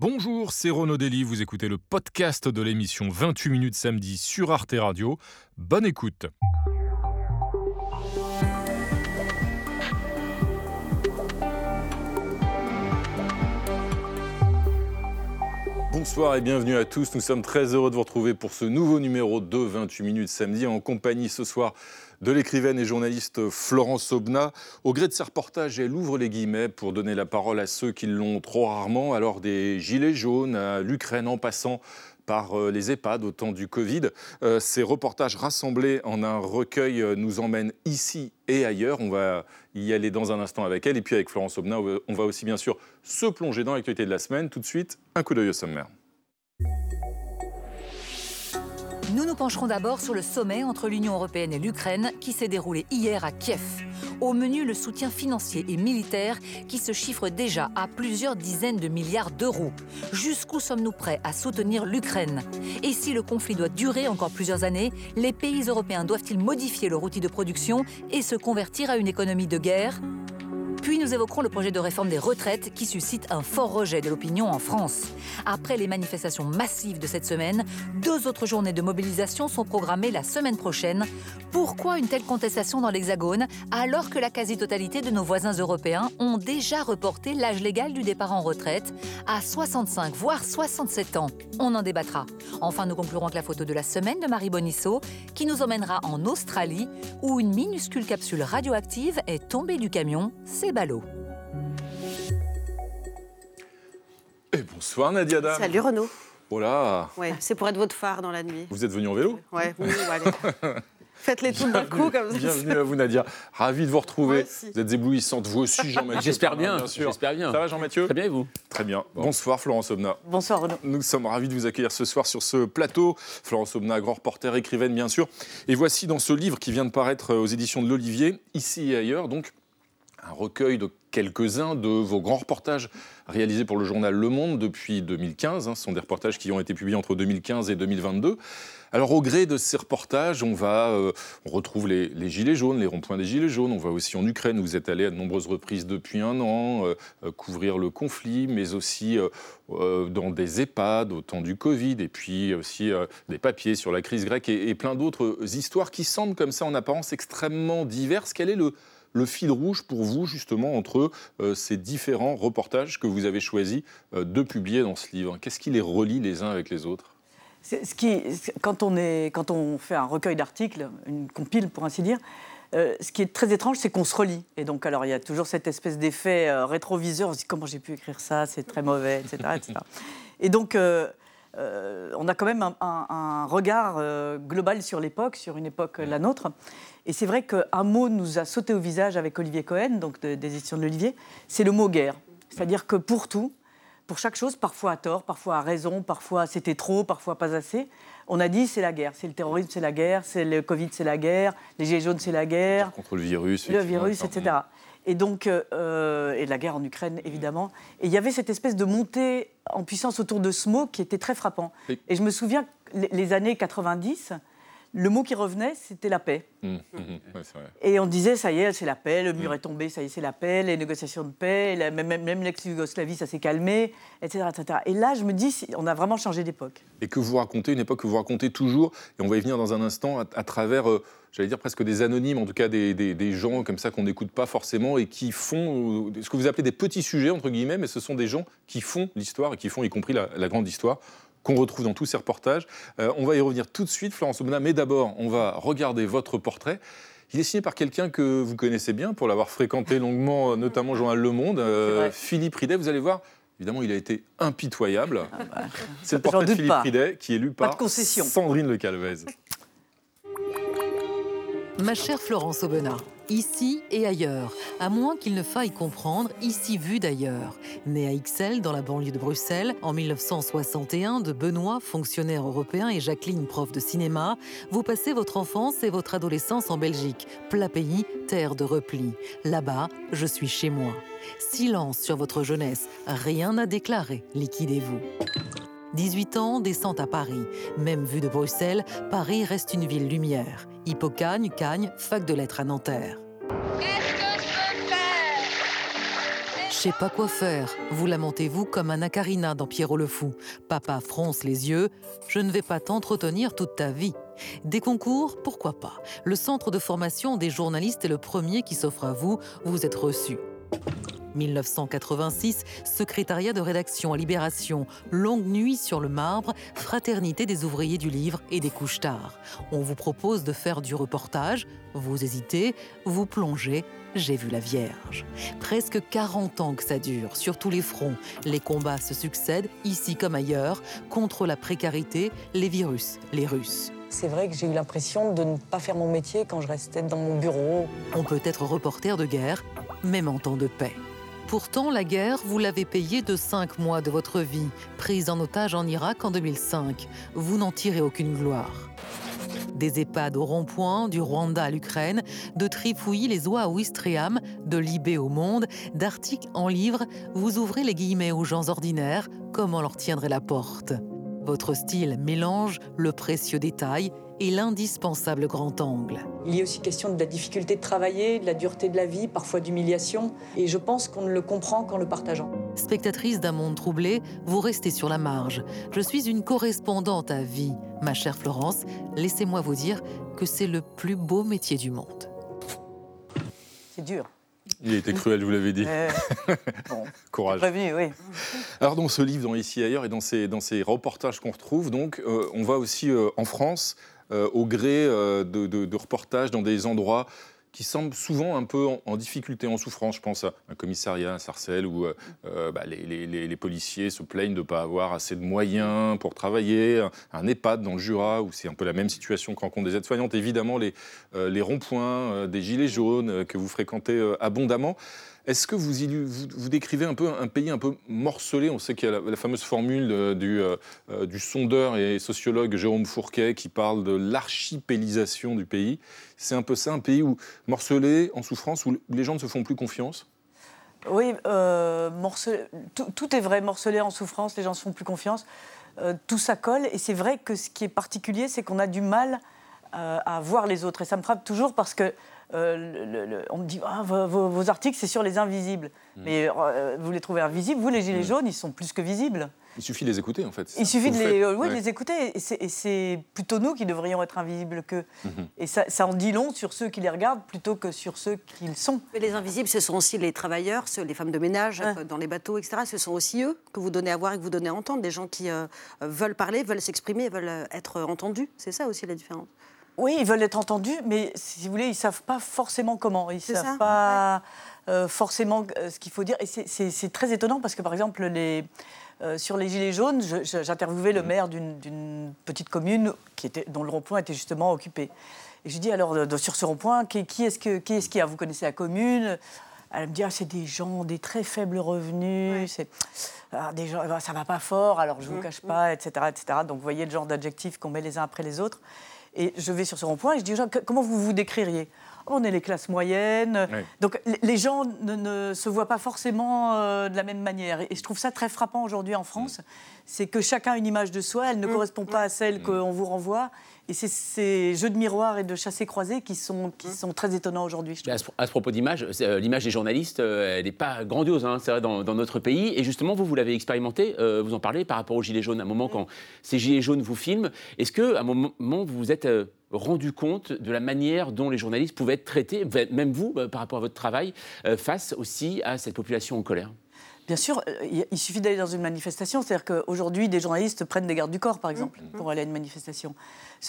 Bonjour, c'est Renaud Dely, vous écoutez le podcast de l'émission 28 minutes samedi sur Arte Radio. Bonne écoute. Bonsoir et bienvenue à tous. Nous sommes très heureux de vous retrouver pour ce nouveau numéro de 28 minutes samedi en compagnie ce soir de l'écrivaine et journaliste Florence Aubenas. Au gré de ses reportages, elle ouvre les guillemets pour donner la parole à ceux qui l'ont trop rarement, alors des gilets jaunes à l'Ukraine en passant par euh, les EHPAD au temps du Covid. Euh, ces reportages rassemblés en un recueil euh, nous emmènent ici et ailleurs. On va y aller dans un instant avec elle. Et puis avec Florence Aubenas, on va aussi bien sûr se plonger dans l'actualité de la semaine. Tout de suite, un coup d'œil au sommaire. Nous nous pencherons d'abord sur le sommet entre l'Union européenne et l'Ukraine qui s'est déroulé hier à Kiev. Au menu, le soutien financier et militaire qui se chiffre déjà à plusieurs dizaines de milliards d'euros. Jusqu'où sommes-nous prêts à soutenir l'Ukraine? Et si le conflit doit durer encore plusieurs années, les pays européens doivent-ils modifier leur outil de production et se convertir à une économie de guerre? Puis nous évoquerons le projet de réforme des retraites qui suscite un fort rejet de l'opinion en France. Après les manifestations massives de cette semaine, deux autres journées de mobilisation sont programmées la semaine prochaine. Pourquoi une telle contestation dans l'Hexagone alors que la quasi-totalité de nos voisins européens ont déjà reporté l'âge légal du départ en retraite à 65 voire 67 ans? On en débattra. Enfin, nous conclurons avec la photo de la semaine de Marie Bonisso qui nous emmènera en Australie où une minuscule capsule radioactive est tombée du camion. Ballot. Et bonsoir Nadia. Salut Renaud. Voilà. Ouais, c'est pour être votre phare dans la nuit. Vous êtes venu en vélo? Ouais, oui, allez. Faites-les tout d'un coup comme ça. Bienvenue à vous Nadia. Ravi de vous retrouver. Moi aussi. Vous êtes éblouissante, vous aussi Jean-Mathieu. J'espère bien, Bien sûr. j'espère bien. Ça va Jean-Mathieu? Très bien, et vous? Très bien. Bonsoir Florence Aubenas. Bonsoir Renaud. Nous sommes ravis de vous accueillir ce soir sur ce plateau. Florence Aubenas, grand reporter, écrivaine bien sûr. Et voici dans ce livre qui vient de paraître aux éditions de l'Olivier, ici et ailleurs, donc un recueil de quelques-uns de vos grands reportages réalisés pour le journal Le Monde depuis 2015. hein. Ce sont des reportages qui ont été publiés entre 2015 et 2022. Alors au gré de ces reportages, on va, euh, on retrouve les, gilets jaunes, les ronds-points des gilets jaunes. On va aussi en Ukraine où vous êtes allé à de nombreuses reprises depuis un an euh, euh, couvrir le conflit, mais aussi dans des EHPAD au temps du Covid, et puis aussi des papiers sur la crise grecque et, et plein d'autres histoires qui semblent comme ça en apparence extrêmement diverses. Quel est le le fil rouge pour vous, justement, entre euh, ces différents reportages que vous avez choisi euh, de publier dans ce livre Qu'est-ce qui les relie les uns avec les autres? Ce qui, quand, on fait un recueil d'articles, une compile pour ainsi dire, euh, ce qui est très étrange, c'est qu'on se relie. Et donc, alors, il y a toujours cette espèce d'effet rétroviseur. On se dit comment j'ai pu écrire ça, c'est très mauvais, etc. etc. Et donc, on a quand même un, regard global sur l'époque, sur une époque la nôtre. Et c'est vrai qu'un mot nous a sauté au visage avec Olivier Cohen, donc de- des éditions de l'Olivier, c'est le mot guerre. C'est-à-dire que pour tout, pour chaque chose, parfois à tort, parfois à raison, parfois c'était trop, parfois pas assez, on a dit c'est la guerre. C'est le terrorisme, c'est la guerre, c'est le Covid, c'est la guerre, les gilets jaunes, c'est la guerre, Contre le virus le virus, etc. Et donc, euh, et la guerre en Ukraine, évidemment. Et il y avait cette espèce de montée en puissance autour de ce mot qui était très frappant. Et- je me souviens, les années 90, le mot qui revenait, c'était la paix. Ouais, c'est vrai. Et on disait, ça y est, c'est la paix, le mur est tombé, ça y est, c'est la paix, les négociations de paix, la- même, même, l'ex-Yougoslavie, ça s'est calmé, etc., etc. Et là, je me dis, on a vraiment changé d'époque. Et que vous racontez, une époque que vous racontez toujours, et on va y venir dans un instant, à, à travers, euh, j'allais dire presque des anonymes, en tout cas des, des- des gens comme ça qu'on n'écoute pas forcément et qui font euh, ce que vous appelez des petits sujets, entre guillemets, mais ce sont des gens qui font l'histoire et qui font y compris la, la grande histoire qu'on retrouve dans tous ces reportages. Euh, on va y revenir tout de suite, Florence Aubenas, mais d'abord, on va regarder votre portrait. Il est signé par quelqu'un que vous connaissez bien, pour l'avoir fréquenté longuement, euh, notamment au journal Le Monde, euh. Philippe Ridet. Vous allez voir, évidemment, il a été impitoyable. C'est le portrait de Philippe pas. Ridet, qui est lu par concession. Sandrine Le Calvez. Ma chère Florence Aubenas, ici et ailleurs, à moins qu'il ne faille comprendre, ici vu d'ailleurs. Né à Ixelles, dans la banlieue de Bruxelles, en 1961, de Benoît, fonctionnaire européen, et Jacqueline, prof de cinéma, vous passez votre enfance et votre adolescence en Belgique, plat pays, terre de repli. Là-bas, je suis chez moi. Silence sur votre jeunesse, rien à déclarer, liquidez-vous. 18 ans, descente à Paris. Même vue de Bruxelles, Paris reste une ville lumière. Hippocagne, Cagne, fac de lettres à Nanterre. sais pas quoi faire. Vous lamentez-vous comme un acarina dans Pierrot le Fou. Papa fronce les yeux. Je ne vais pas t'entretenir toute ta vie. Des concours, pourquoi pas. Le centre de formation des journalistes est le premier qui s'offre à vous. Vous êtes reçu. 1986, secrétariat de rédaction à Libération, longue nuit sur le marbre, fraternité des ouvriers du livre et des couches tard. On vous propose de faire du reportage, vous hésitez, vous plongez, j'ai vu la Vierge. Presque 40 ans que ça dure, sur tous les fronts. Les combats se succèdent, ici comme ailleurs, contre la précarité, les virus, les Russes. C'est vrai que j'ai eu l'impression de ne pas faire mon métier quand je restais dans mon bureau. On peut être reporter de guerre, même en temps de paix. Pourtant, la guerre, vous l'avez payée de cinq mois de votre vie, prise en otage en Irak en 2005. Vous n'en tirez aucune gloire. Des EHPAD au rond-point, du Rwanda à l'Ukraine, de Trifouilly les oies à Ouistreham, de Libé au monde, d'articles en livres, vous ouvrez les guillemets aux gens ordinaires, comment leur tiendrait la porte? Votre style mélange le précieux détail et l'indispensable grand angle. Il y a aussi question de la difficulté de travailler, de la dureté de la vie, parfois d'humiliation, et je pense qu'on ne le comprend qu'en le partageant. Spectatrice d'un monde troublé, vous restez sur la marge. Je suis une correspondante à vie. Ma chère Florence, laissez-moi vous dire que c'est le plus beau métier du monde. C'est dur. Il a été cruel, je vous l'avais dit. Euh, bon, Courage. prévenu, oui. Alors dans ce livre, dans Ici et ailleurs, et dans ces, dans ces reportages qu'on retrouve, donc, euh, on va aussi euh, en France, au gré de, de- de reportages dans des endroits qui semblent souvent un peu en, difficulté, en souffrance. Je pense à un commissariat à Sarcelles où euh, euh, bah, les, policiers se plaignent de ne pas avoir assez de moyens pour travailler. Un, EHPAD dans le Jura où c'est un peu la même situation que rencontrent des aides-soignantes. Évidemment, les, euh, ronds-points, des gilets jaunes que vous fréquentez abondamment. Est-ce que vous, vous, décrivez un peu un pays un peu morcelé? On sait qu'il y a la, fameuse formule du, euh, euh, du sondeur et sociologue Jérôme Fourquet qui parle de l'archipélisation du pays. C'est un peu ça, un pays où morcelé, en souffrance, où les gens ne se font plus confiance? Oui, euh, tout, est vrai, morcelé en souffrance, les gens se font plus confiance. Euh, tout ça colle, et c'est vrai que ce qui est particulier, c'est qu'on a du mal euh, à voir les autres. Et ça me frappe toujours parce que euh, le- le- on me dit ah, vos, vos- vos articles, c'est sur les invisibles. Mais euh, vous les trouvez invisibles, vous, les gilets jaunes, ils sont plus que visibles. Il suffit de les écouter, en fait. Il suffit de les, euh, oui, de Ouais. les écouter. Et c'est- plutôt nous qui devrions être invisibles qu'eux. Mhm. Et ça, ça en dit long sur ceux qui les regardent plutôt que sur ceux qu'ils sont. Mais les invisibles, ce sont aussi les travailleurs, ceux- les femmes de ménage Ouais. dans les bateaux, etc. Ce sont aussi eux que vous donnez à voir et que vous donnez à entendre, des gens qui euh, veulent parler, veulent s'exprimer, veulent être entendus. C'est ça aussi la différence. Oui, ils veulent être entendus, mais si vous voulez, ils ne savent pas forcément comment. Ils ne savent ça, pas euh, forcément euh, ce qu'il faut dire. Et c'est- c'est c'est très étonnant parce que, par exemple, les, euh, sur les Gilets jaunes, je- je- j'interviewais le maire d'une d'une petite commune qui était, dont le rond-point était justement occupé. Et je lui dis alors, de- de- sur ce rond-point, qui, qui est-ce que- qui est-ce qu'il y a? Vous connaissez la commune? Elle me dit, ah, c'est des gens, des très faibles revenus, c'est ah, des gens, ah, ça va pas fort, alors je vous cache pas, etc., etc. Donc vous voyez le genre d'adjectifs qu'on met les uns après les autres. Et je vais sur ce rond-point et je dis aux gens, comment vous vous décririez? Oh, On est les classes moyennes. Oui. Donc les- gens ne, ne se voient pas forcément euh, de la même manière. Et je trouve ça très frappant aujourd'hui en France. C'est que chacun a une image de soi, elle ne correspond pas à celle qu'on vous renvoie. Et c'est ces jeux de miroir et de chassés-croisés qui sont, qui sont très étonnants aujourd'hui. à, ce, à ce propos d'image, c'est, euh, l'image des journalistes, euh, elle n'est pas grandiose, hein, c'est vrai, dans, dans notre pays. Et justement, vous, vous l'avez expérimenté, euh, vous en parlez par rapport aux Gilets jaunes. À un moment, quand ces Gilets jaunes vous filment, est-ce qu'à un moment, vous vous êtes euh, rendu compte de la manière dont les journalistes pouvaient être traités, même vous, par rapport à votre travail, euh, face aussi à cette population en colère? Bien sûr, euh, il suffit d'aller dans une manifestation. C'est-à-dire qu'aujourd'hui, des journalistes prennent des gardes du corps, par exemple, pour aller à une manifestation.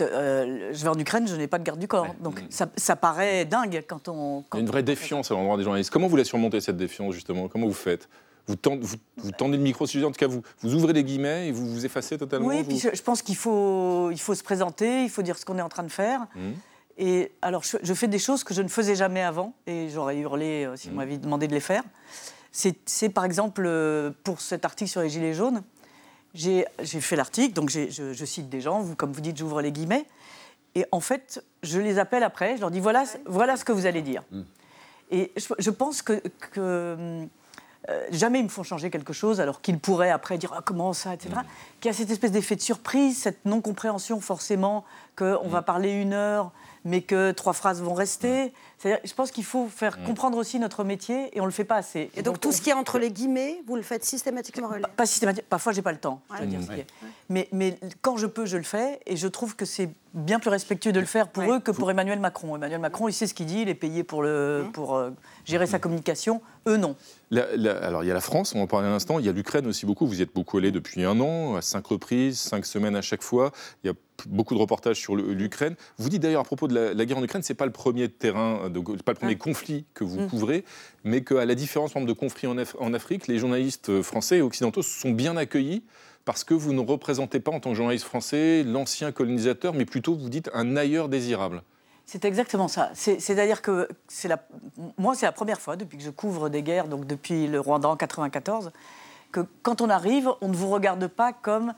Euh, je vais en Ukraine, je n'ai pas de garde du corps. Donc ça, ça paraît dingue quand on. Il y a une vraie défiance à l'endroit des journalistes. Comment vous la surmontez, cette défiance, justement? Comment vous faites? Vous tendez, vous, vous tendez le micro, si en tout cas, vous, vous ouvrez les guillemets et vous vous effacez totalement Oui, puis je, je pense qu'il faut, il faut se présenter, il faut dire ce qu'on est en train de faire. Et alors, je, je fais des choses que je ne faisais jamais avant, et j'aurais hurlé euh, si on m'avait demandé de les faire. C'est c'est, par exemple, euh, pour cet article sur les Gilets jaunes, j'ai j'ai fait l'article, donc j'ai- je, je cite des gens, vous, comme vous dites, j'ouvre les guillemets, et en fait, je les appelle après, je leur dis voilà, voilà ce que vous allez dire. Et je, je pense que, que, euh, jamais ils me font changer quelque chose, alors qu'ils pourraient après dire ah, comment ça, etc. Qu'il y a cette espèce d'effet de surprise, cette non-compréhension forcément qu'on va parler une heure mais que trois phrases vont rester. C'est-à-dire, je pense qu'il faut faire comprendre aussi notre métier et on le fait pas assez. Et donc, tout ce qui est entre les guillemets, vous le faites systématiquement relayer Pas systématiquement. Parfois, j'ai pas le temps. je dois dire ce qui Ouais. est. Mais, mais quand je peux, je le fais. Et je trouve que c'est bien plus respectueux de le faire pour Ouais. eux que pour Emmanuel Macron. Emmanuel Macron, il sait ce qu'il dit, il est payé pour, le, pour euh, gérer sa communication. Eux, non. La- la- alors, il y a la France, on en parlait un instant. Il y a l'Ukraine aussi beaucoup. Vous y êtes beaucoup allé depuis un an, à cinq reprises, cinq semaines à chaque fois. Il y a p- beaucoup de reportages sur l'Ukraine. Vous dites d'ailleurs à propos de la, la guerre en Ukraine, c'est pas le premier terrain, de, pas le premier conflit que vous couvrez, mais qu'à la différence par exemple, de conflits en, Af- en Afrique, les journalistes français et occidentaux sont bien accueillis parce que vous ne représentez pas en tant que journaliste français l'ancien colonisateur, mais plutôt vous dites un ailleurs désirable. C'est exactement ça. C'est- C'est-à-dire que la, moi, c'est la première fois depuis que je couvre des guerres, donc depuis le Rwanda en 94, que quand on arrive, on ne vous regarde pas comme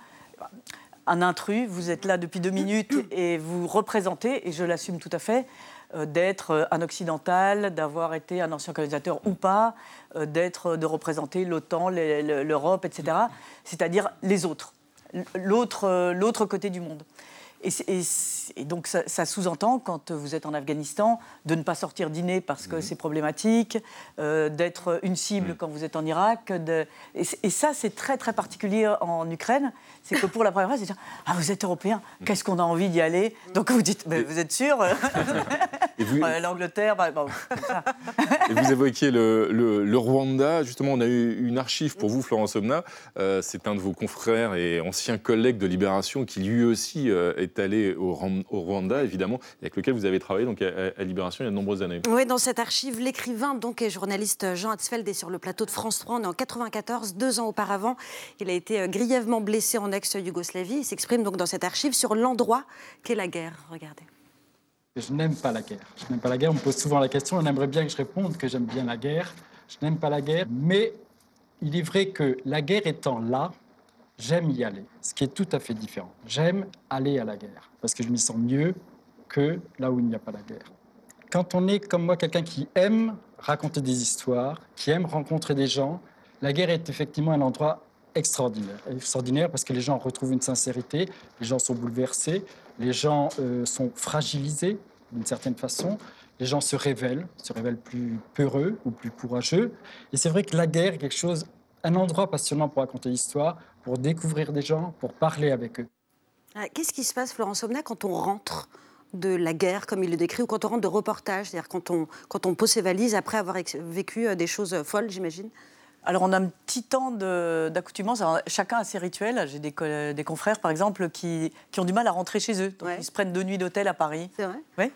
un intrus. Vous êtes là depuis deux minutes et vous représentez, et je l'assume tout à fait, euh, d'être euh, un occidental, d'avoir été un ancien colonisateur ou pas, euh, de représenter l'OTAN, l'Europe, etc. C'est-à-dire les autres, l'autre côté du monde. Et, donc ça, ça sous-entend, quand vous êtes en Afghanistan, de ne pas sortir dîner parce que c'est problématique, euh, d'être une cible quand vous êtes en Irak. de- et, ça, c'est très très particulier en Ukraine. C'est que pour la première fois, c'est dire Ah, vous êtes européen, qu'est-ce qu'on a envie d'y aller? Donc vous dites Mais vous êtes sûr? vous, Ouais, L'Angleterre, bah, bon, comme ça. Et vous évoquiez le, le- le Rwanda. Justement, on a eu une archive pour vous, Florence Omna. Euh, c'est un de vos confrères et anciens collègues de Libération qui lui aussi euh, est allé au, Rwanda, évidemment, et avec lequel vous avez travaillé donc, à, à Libération il y a de nombreuses années. Oui, dans cette archive, l'écrivain donc et journaliste Jean Hatzfeld est sur le plateau de France 3. On est en 94, deux ans auparavant. Il a été euh, grièvement blessé en ex-Yougoslavie. Il s'exprime donc dans cette archive sur l'endroit qu'est la guerre. Regardez. Je n'aime pas la guerre. Je n'aime pas la guerre. On me pose souvent la question. On aimerait bien que je réponde que j'aime bien la guerre. Je n'aime pas la guerre. Mais il est vrai que la guerre étant là, j'aime y aller. Ce qui est tout à fait différent. J'aime aller à la guerre parce que je m'y sens mieux que là où il n'y a pas la guerre. Quand on est comme moi quelqu'un qui aime raconter des histoires, qui aime rencontrer des gens, la guerre est effectivement un endroit extraordinaire. Extraordinaire parce que les gens retrouvent une sincérité, les gens sont bouleversés, les gens euh, sont fragilisés d'une certaine façon, les gens se révèlent, se révèlent plus peureux ou plus courageux. Et c'est vrai que la guerre est quelque chose, un endroit passionnant pour raconter l'histoire, pour découvrir des gens, pour parler avec eux. Ah, Qu'est-ce qui se passe, Florence Omna, quand on rentre de la guerre, comme il le décrit, ou quand on rentre de reportage, c'est-à-dire quand on, quand on pose ses valises après avoir vécu euh, des choses folles, j'imagine? Alors, on a un petit temps d'accoutumance. Chacun a ses rituels. J'ai des, co- des confrères, par exemple, qui, qui ont du mal à rentrer chez eux. Donc, Ouais. ils se prennent deux nuits d'hôtel à Paris. C'est vrai? Oui.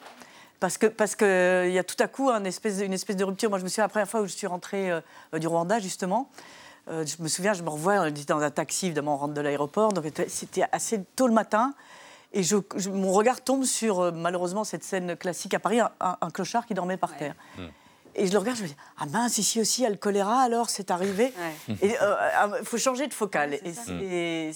Parce que parce que il y a tout à coup un espèce, une espèce de rupture. Moi, je me souviens la première fois où je suis rentrée euh, du Rwanda, justement. euh, je me souviens, je me revois, dans un taxi, évidemment, on rentre de l'aéroport. Donc, c'était- assez tôt le matin. Et je, je- mon regard tombe sur, euh, malheureusement, cette scène classique à Paris, un, un- un clochard qui dormait par terre. Et je le regarde, je me dis, ah mince, ici aussi, il y a le choléra, alors c'est arrivé. Ouais. Il faut changer de focale. Ouais, et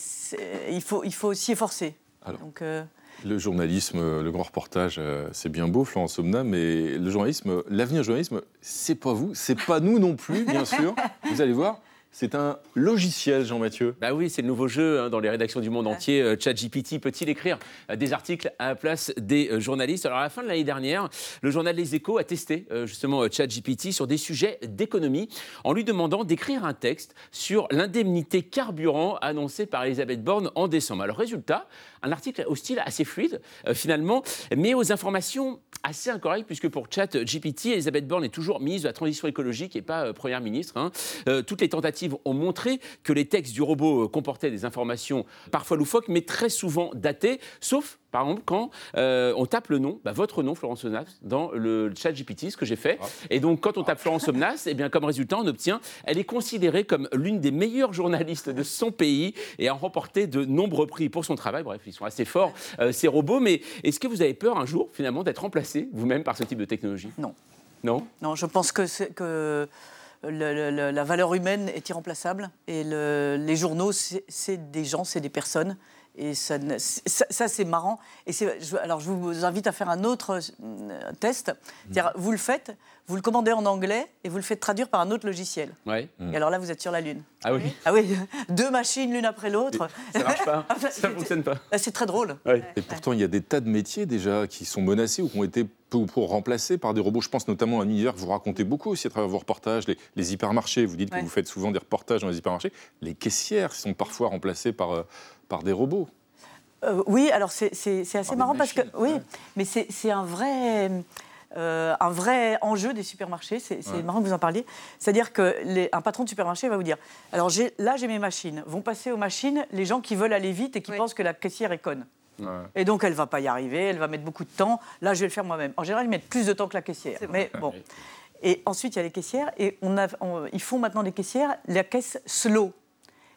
il, faut, il faut aussi efforcer. Alors. Donc, euh, Le journalisme, euh, le grand reportage, euh, c'est bien beau, Florence Omna, mais le journalisme, l'avenir du journalisme, c'est pas vous, c'est pas nous non plus, bien sûr. Vous allez voir, c'est un logiciel, Jean-Mathieu. Bah oui, c'est le nouveau jeu hein, dans les rédactions du monde entier. Euh, ChatGPT peut-il écrire euh, des articles à la place des euh, journalistes? Alors à la fin de l'année dernière, le journal Les Échos a testé euh, justement euh, ChatGPT sur des sujets d'économie en lui demandant d'écrire un texte sur l'indemnité carburant annoncée par Elisabeth Borne en décembre. Alors résultat, un article au style assez fluide euh, finalement, mais aux informations assez incorrectes puisque pour ChatGPT, Elisabeth Borne est toujours ministre de la transition écologique et pas euh, première ministre. hein. Euh, toutes les tentatives ont montré que les textes du robot euh, comportaient des informations parfois loufoques, mais très souvent datées, sauf par exemple quand euh, on tape le nom, bah, votre nom, Florence Somnas, dans le chat GPT, ce que j'ai fait. Et donc quand on tape Florence Somnas, et bien comme résultat, on obtient, elle est considérée comme l'une des meilleures journalistes de son pays et a remporté de nombreux prix pour son travail. Bref, ils sont assez forts, euh, ces robots. Mais est-ce que vous avez peur un jour, finalement, d'être remplacé vous-même par ce type de technologie? Non. Non? Non, je pense que, c'est- que la valeur humaine est irremplaçable. Et le- les journaux, c'est des gens, c'est des personnes. Et ça, ne- ça, ça, c'est marrant. Et je- alors, je vous invite à faire un autre euh, test. C'est-à-dire, vous le faites, vous le commandez en anglais et vous le faites traduire par un autre logiciel. Ouais. Et alors là, vous êtes sur la Lune. Ah oui, Ah oui, deux machines l'une après l'autre. ça marche pas. Enfin, Ça fonctionne pas. Ah, C'est très drôle. Et pourtant, il y a des tas de métiers déjà qui sont menacés ou qui ont été peu pour remplacés par des robots. Je pense notamment à un univers que vous racontez beaucoup aussi à travers vos reportages, les, les hypermarchés. Vous dites Ouais. que vous faites souvent des reportages dans les hypermarchés. Les caissières sont parfois remplacées par, euh, par des robots. Euh, oui, alors c'est assez marrant parce que oui, ouais. mais c'est un vrai. euh, un vrai enjeu des supermarchés, c'est Ouais. marrant que vous en parliez. C'est-à-dire qu'un patron de supermarché va vous dire alors là j'ai mes machines, vont passer aux machines les gens qui veulent aller vite et qui Oui. pensent que la caissière est conne. Ouais. Et donc elle va pas y arriver, elle va mettre beaucoup de temps. Là je vais le faire moi-même. En général ils mettent plus de temps que la caissière. Mais bon. Et ensuite il y a les caissières et on a, on- ils font maintenant des caissières la caisse slow.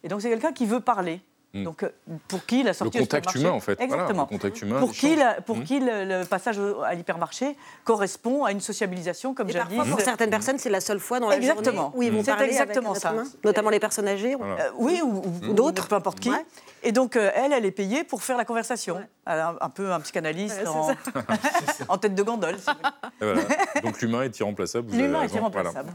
Et donc c'est quelqu'un qui veut parler. Mm. Donc, euh, pour qui la Le sortie au contact humain, en fait. Voilà, Exactement. le contact humain. pour qui, la- pour Mhm. qui le, le passage à l'hypermarché correspond à une sociabilisation, comme jadis. parfois, pour certaines personnes, c'est la seule fois dans la Exactement. journée où ils vont parler exactement avec ça. humain, notamment les personnes âgées. Voilà. Euh, oui, ou, ou- D'autres. peu importe qui. Ouais. Et donc, euh, elle, elle est payée pour faire la conversation. Un, un peu un psychanalyste Ouais, en, en tête de gondole. si voilà. Donc l'humain est irremplaçable. L'humain est irremplaçable.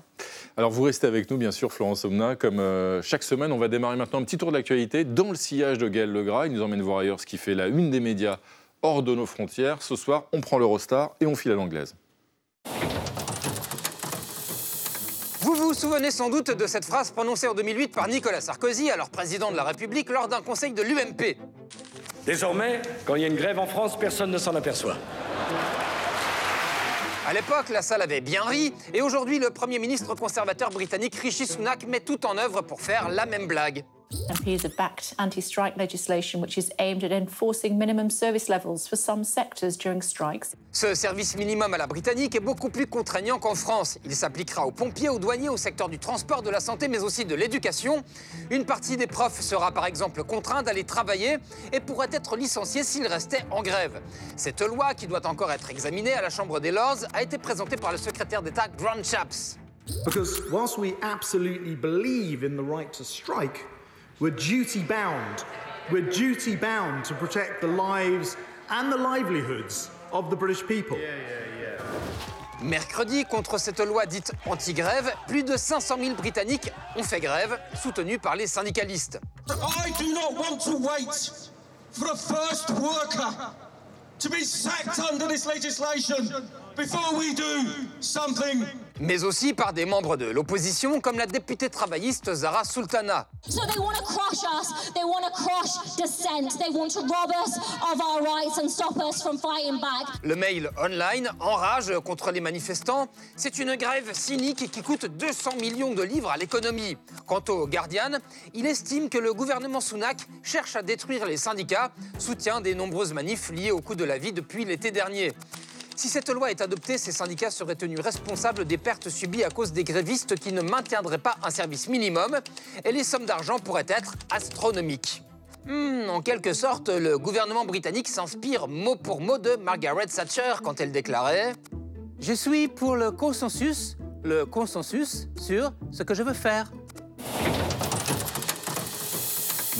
Alors vous restez avec nous, bien sûr, Florence Omna. Comme chaque semaine, on va démarrer maintenant un petit tour de l'actualité dans le sillage de Gaël Legras. Il nous emmène voir ailleurs ce qui fait la une des médias hors de nos frontières. Ce soir, on prend l'Eurostar et on file à l'anglaise. Vous vous souvenez sans doute de cette phrase prononcée en 2008 par Nicolas Sarkozy, alors président de la République, lors d'un conseil de l'UMP. Désormais, quand il y a une grève en France, personne ne s'en aperçoit. À l'époque, la salle avait bien ri, et aujourd'hui, le Premier ministre conservateur britannique Rishi Sunak met tout en œuvre pour faire la même blague. MPs have backed anti strike legislation which is aimed at enforcing minimum service levels for some sectors during strikes. Ce service minimum à la britannique est beaucoup plus contraignant qu'en France. Il s'appliquera aux pompiers, aux douaniers, au secteur du transport, de la santé, mais aussi de l'éducation. Une partie des profs sera par exemple contrainte d'aller travailler et pourrait être licenciée s'ils restaient en grève. Cette loi, qui doit encore être examinée à la Chambre des Lords, a été présentée par le secrétaire d'État Grant Shapps. Because whilst we absolutely believe in the right to strike, we're duty bound. We're duty bound to protect the lives and the livelihoods of the British people. Mercredi, contre cette loi dite anti-grève, plus de 500 000 Britanniques ont fait grève, soutenus par les syndicalistes. I do not want to wait for the first worker to be sacked under this legislation before we do something. Mais aussi par des membres de l'opposition, comme la députée travailliste Zara Sultana. So they want to crush us. They want to crush dissent. They want to rob us of our rights and stop us from fighting back. Le mail online enrage contre les manifestants. C'est une grève cynique qui coûte 200 millions de livres à l'économie. Quant au Guardian, il estime que le gouvernement Sunak cherche à détruire les syndicats, soutien des nombreuses manifs liées au coût de la vie depuis l'été dernier. Si cette loi est adoptée, ces syndicats seraient tenus responsables des pertes subies à cause des grévistes qui ne maintiendraient pas un service minimum et les sommes d'argent pourraient être astronomiques. Hmm, en quelque sorte, le gouvernement britannique s'inspire mot pour mot de Margaret Thatcher quand elle déclarait Je suis pour le consensus, le consensus sur ce que je veux faire.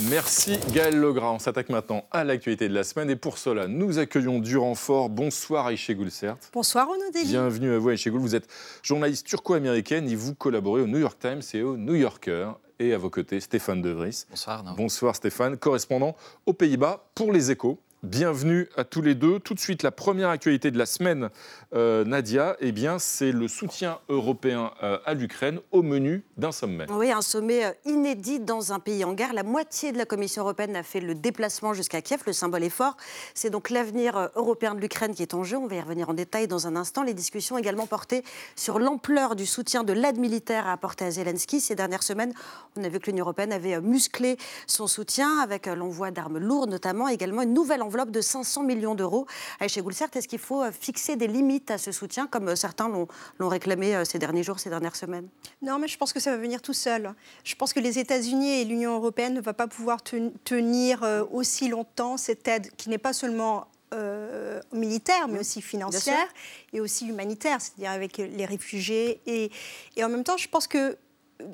Merci Gaël Legras. On s'attaque maintenant à l'actualité de la semaine et pour cela, nous accueillons du renfort. Bonsoir Aïché Goulsert. Bonsoir Renaud Dely. Bienvenue à vous Aïché Goul. Vous êtes journaliste turco-américaine et vous collaborez au New York Times et au New Yorker. Et à vos côtés, Stéphane De Vries. Bonsoir. Arnaud. Bonsoir Stéphane, correspondant aux Pays-Bas pour les échos. Bienvenue à tous les deux. Tout de suite, la première actualité de la semaine, euh, Nadia, eh bien, c'est le soutien européen euh, à l'Ukraine au menu d'un sommet. Oui, un sommet euh, inédit dans un pays en guerre. La moitié de la Commission européenne a fait le déplacement jusqu'à Kiev. Le symbole est fort. C'est donc l'avenir euh, européen de l'Ukraine qui est en jeu. On va y revenir en détail dans un instant. Les discussions également portées sur l'ampleur du soutien de l'aide militaire à apporter à Zelensky. Ces dernières semaines, on a vu que l'Union européenne avait euh, musclé son soutien avec l'envoi d'armes lourdes, notamment également une nouvelle enveloppe de 500 millions d'euros. Aïcha Goulsert, est-ce qu'il faut euh, fixer des limites à ce soutien, comme euh, certains l'ont réclamé euh, ces derniers jours, ces dernières semaines? Non, mais je pense que ça va venir tout seul. Je pense que les États-Unis et l'Union européenne ne vont pas pouvoir ten- tenir aussi longtemps cette aide qui n'est pas seulement euh, militaire, mais aussi financière et aussi humanitaire, c'est-à-dire avec les réfugiés. Et, et en même temps, je pense que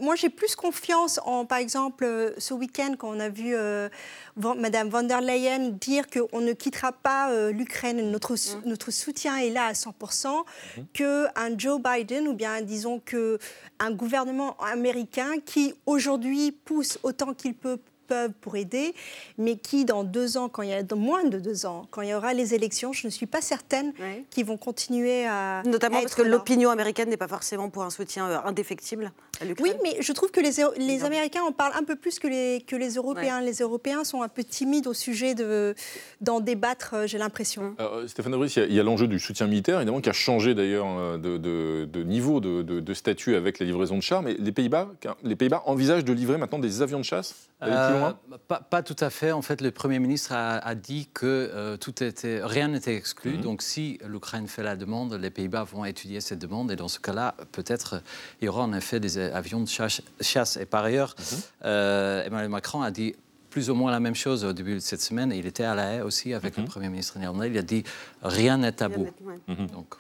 moi, j'ai plus confiance en, par exemple, euh, ce week-end, quand on a vu euh, Madame von der Leyen dire qu'on ne quittera pas euh, l'Ukraine, notre, sou- Mmh. notre soutien est là à 100%, qu'un Joe Biden, ou bien disons qu'un gouvernement américain qui aujourd'hui pousse autant qu'il peut peuvent pour aider, mais qui dans deux ans, quand il y a dans moins de deux ans, quand il y aura les élections, je ne suis pas certaine qu'ils vont continuer à Notamment à parce que l'opinion américaine n'est pas forcément pour un soutien euh, indéfectible à l'Ukraine. Oui, mais je trouve que les, les Américains en parlent un peu plus que les, que les Européens. Les Européens sont un peu timides au sujet de- d'en débattre, euh, j'ai l'impression. Euh, Stéphane Aubry, il y a- l'enjeu du soutien militaire, évidemment, qui a changé d'ailleurs euh, de, de- de niveau, de, de- de statut avec la livraison de chars. Mais les Pays-Bas les Pays envisagent de livrer maintenant des avions de chasse plus loin Euh, pas, pas tout à fait. En fait, le Premier ministre a, a dit que euh, tout était, rien n'était exclu. Mhm. Donc, si l'Ukraine fait la demande, les Pays-Bas vont étudier cette demande. Et dans ce cas-là, peut-être il y aura en effet des avions de chasse. chasse. Et par ailleurs, Mhm. euh, Emmanuel Macron a dit plus ou moins la même chose au début de cette semaine. Il était à La Haye aussi avec Mhm. le Premier ministre néerlandais. Il a dit rien n'est tabou. Donc,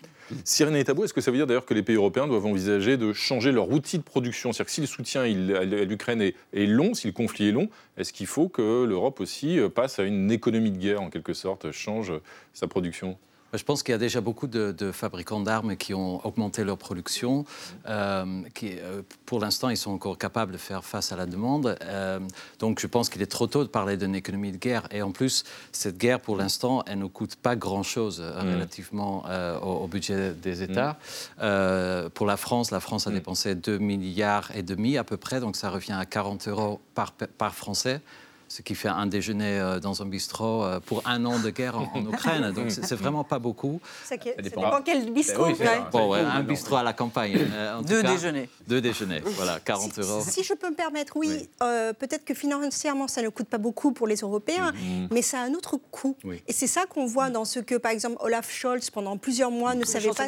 Rien n'est tabou, est-ce que ça veut dire d'ailleurs que les pays européens doivent envisager de changer leur outil de production? C'est-à-dire que si le soutien à l'Ukraine est, long, si le conflit est long, est-ce qu'il faut que l'Europe aussi euh, passe à une économie de guerre, en quelque sorte, change sa production? Je pense qu'il y a déjà beaucoup de, de fabricants d'armes qui ont augmenté leur production. euh, qui, euh, pour l'instant, ils sont encore capables de faire face à la demande. Euh, donc, je pense qu'il est trop tôt de parler d'une économie de guerre. Et en plus, cette guerre, pour l'instant, elle ne coûte pas grand-chose Mm. relativement au, au budget des États. Euh, pour la France, la France a dépensé 2 milliards et demi à peu près. Donc, ça revient à 40 euros par, par Français ce qui fait un déjeuner euh, dans un bistrot euh, pour un an de guerre en, en Ukraine. Donc c'est vraiment pas beaucoup. Ça, ça dépend. dépend quel bistrot. Ben oui, c'est Ouais. ça. Bon, ouais, un bistrot à la campagne. euh, tout Deux cas. déjeuners. Deux déjeuners, voilà, 40 euros. Si je peux me permettre, oui, euh, peut-être que financièrement, ça ne coûte pas beaucoup pour les Européens, Mhm. mais ça a un autre coût. Oui. Et c'est ça qu'on voit dans ce que, par exemple, Olaf Scholz, pendant plusieurs mois, ne savait pas.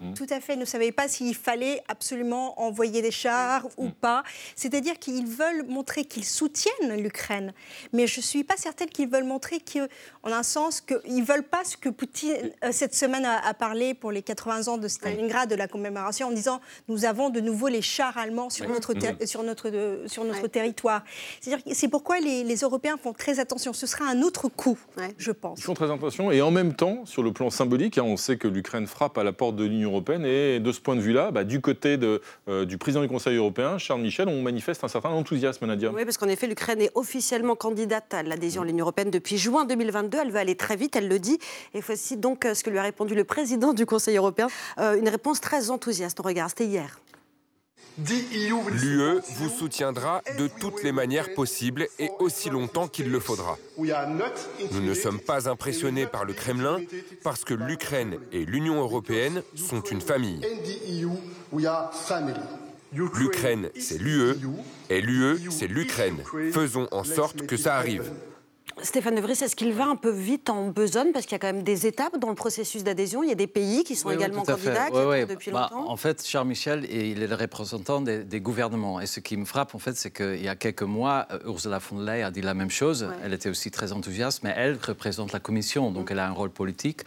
Allemand. Tout à fait, ne savait pas s'il fallait absolument envoyer des chars ou pas. C'est-à-dire qu'ils veulent montrer qu'ils soutiennent l'Ukraine, mais je ne suis pas certaine qu'ils veulent montrer qu'en un sens, qu'ils ne veulent pas ce que Poutine, euh, cette semaine, a, a parlé pour les 80 ans de Stalingrad, de la commémoration, en disant nous avons de nouveau les chars allemands sur notre, ter- Mhm. sur notre, de- sur notre territoire. C'est-à-dire C'est pourquoi les, les Européens font très attention. Ce sera un autre coup, je pense. Ils font très attention et en même temps, sur le plan symbolique, hein, on sait que l'Ukraine frappe à la porte de l'Union européenne et de ce point de vue-là, bah, du côté euh, du président du Conseil européen, Charles Michel, on manifeste un certain enthousiasme, Nadia. Oui, parce qu'en effet, l'Ukraine est officiellement candidate à l'adhésion à l'Union européenne depuis juin 2022. Elle veut aller très vite, elle le dit. Et voici donc euh, ce que lui a répondu le président du Conseil européen. Euh, une réponse très enthousiaste. On regarde, c'était hier. L'UE vous soutiendra de toutes les manières possibles et aussi longtemps qu'il le faudra. Nous ne sommes pas impressionnés par le Kremlin parce que l'Ukraine et l'Union européenne sont une famille. L'Ukraine, c'est l'UE et l'UE, c'est l'Ukraine. Faisons en sorte que ça arrive. Stéphane De Vries, est-ce qu'il va un peu vite en besogne Parce qu'il y a quand même des étapes dans le processus d'adhésion. Il y a des pays qui sont Oui, oui, également candidats, qui ouais. depuis Bah, longtemps. En fait, Charles Michel, il est le représentant des, des gouvernements. Et ce qui me frappe, en fait, c'est qu'il y a quelques mois, euh, Ursula von der Leyen a dit la même chose. Elle était aussi très enthousiaste, mais elle représente la Commission, donc elle a un rôle politique.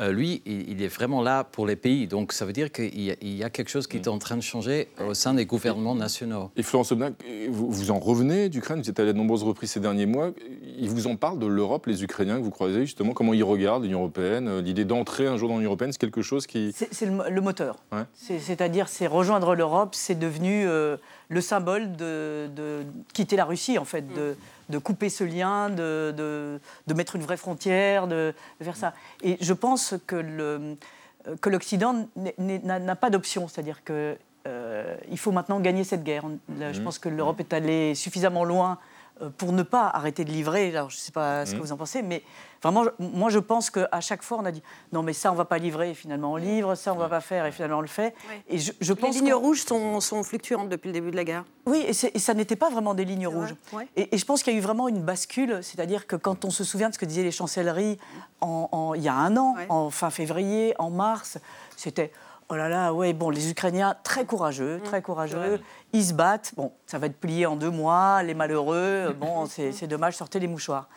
Euh, lui, il, il est vraiment là pour les pays. Donc ça veut dire qu'il y, a- il y a quelque chose qui est en train de changer au sein des gouvernements nationaux. Et Florence Obnac, vous, vous en revenez d'Ukraine, vous êtes allé à de nombreuses reprises ces derniers mois. Ils vous en parlent de l'Europe, les Ukrainiens que vous croisez, justement, comment ils regardent l'Union européenne, euh, l'idée d'entrer un jour dans l'Union européenne, c'est quelque chose qui... C'est le, mo- le moteur. Ouais. C'est-à-dire, c'est rejoindre l'Europe, c'est devenu euh, le symbole de, de quitter la Russie, en fait, de, de couper ce lien, de, mettre une vraie frontière, de, faire ça. Et je pense que le- que l'Occident n'a pas d'option, c'est-à-dire que euh, il faut maintenant gagner cette guerre. Je Mhm. pense que l'Europe est allée suffisamment loin pour ne pas arrêter de livrer. Alors, je ne sais pas ce que Mhm. vous en pensez, mais vraiment, moi, je pense qu'à chaque fois, on a dit non, mais ça, on ne va pas livrer, et finalement, on livre, ça, on ne va pas faire, et finalement, on le fait. Et je, je pense les lignes rouges sont, sont fluctuantes depuis le début de la guerre. oui, et, ça n'était pas vraiment des lignes rouges. ouais. Et, et je pense qu'il y a eu vraiment une bascule, c'est-à-dire que quand on se souvient de ce que disaient les chancelleries en- en- il y a un an, en fin février, en mars, c'était oh là là, ouais, bon, les Ukrainiens très courageux, très courageux, ils se battent. Bon, ça va être plié en deux mois, les malheureux, bon, c'est dommage, sortez les mouchoirs.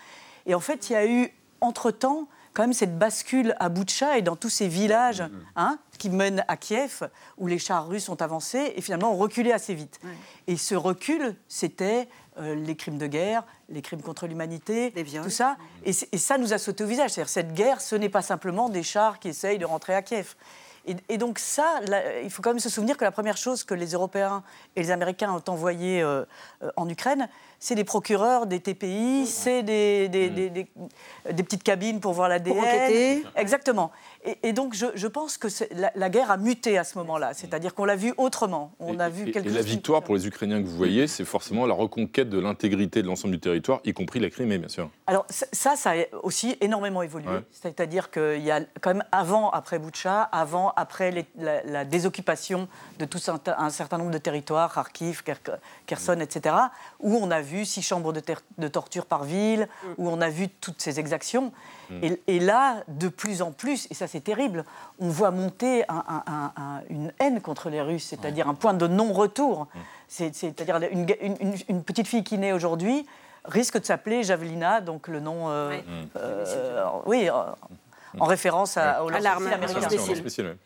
Et en fait, il y a eu entre-temps, quand même cette bascule à Boutcha et dans tous ces villages hein, qui mènent à Kiev, où les chars russes ont avancé et finalement ont reculé assez vite. Et ce recul, c'était euh, les crimes de guerre, les crimes contre l'humanité, tout ça. Et, et, ça nous a sauté au visage. C'est-à-dire cette guerre, ce n'est pas simplement des chars qui essayent de rentrer à Kiev. Et, donc ça, il faut quand même se souvenir que la première chose que les Européens et les Américains ont envoyé euh, euh, en Ukraine, c'est des procureurs, des TPI, c'est des, des, des, petites cabines pour voir l'ADN. Exactement. Et, donc, je, pense que la, guerre a muté à ce moment-là, c'est-à-dire qu'on l'a vu autrement. On et, a vu quelque et la victoire pour les Ukrainiens que vous voyez, c'est forcément la reconquête de l'intégrité de l'ensemble du territoire, y compris la Crimée, bien sûr. Alors ça, ça a aussi énormément évolué. C'est-à-dire qu'il y a quand même avant, après Boutcha, avant, après la, désoccupation de tout un, certain nombre de territoires, Kharkiv, Kherson, etc., où on a vu six chambres de, de torture par ville, mm. où on a vu toutes ces exactions. Mm. Et, là, de plus en plus, et ça c'est terrible, on voit monter une haine contre les Russes, c'est-à-dire un point de non-retour. Mm. C'est-à-dire une, petite fille qui naît aujourd'hui risque de s'appeler Javelina, donc le nom, euh, euh, oui, en référence à, à l'arme américaine.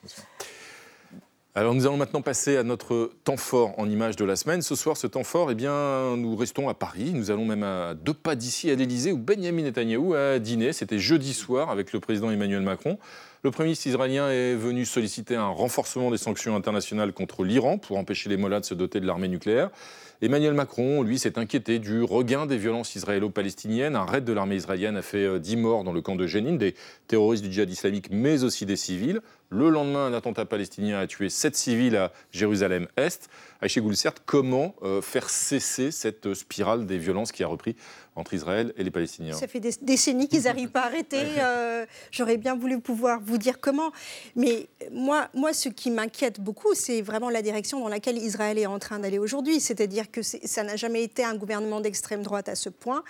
Alors nous allons maintenant passer à notre temps fort en image de la semaine. Ce soir, ce temps fort, eh bien, nous restons à Paris. Nous allons même à deux pas d'ici, à l'Élysée, où Benjamin Netanyahou a dîné. C'était jeudi soir avec le président Emmanuel Macron. Le Premier ministre israélien est venu solliciter un renforcement des sanctions internationales contre l'Iran pour empêcher les mollahs de se doter de l'armée nucléaire. Emmanuel Macron, lui, s'est inquiété du regain des violences israélo-palestiniennes. Un raid de l'armée israélienne a fait 10 euh, morts dans le camp de Jenin, des terroristes du djihad islamique, mais aussi des civils. Le lendemain, un attentat palestinien a tué 7 civils à Jérusalem-Est. Aïché Goulcert, comment euh, faire cesser cette spirale des violences qui a repris entre Israël et les Palestiniens? Ça fait des décennies qu'ils n'arrivent pas à arrêter. Euh, j'aurais bien voulu pouvoir vous dire comment. Mais moi, moi ce qui m'inquiète beaucoup, c'est vraiment la direction dans laquelle Israël est en train d'aller aujourd'hui. C'est-à-dire que ça n'a jamais été un gouvernement d'extrême droite à ce point.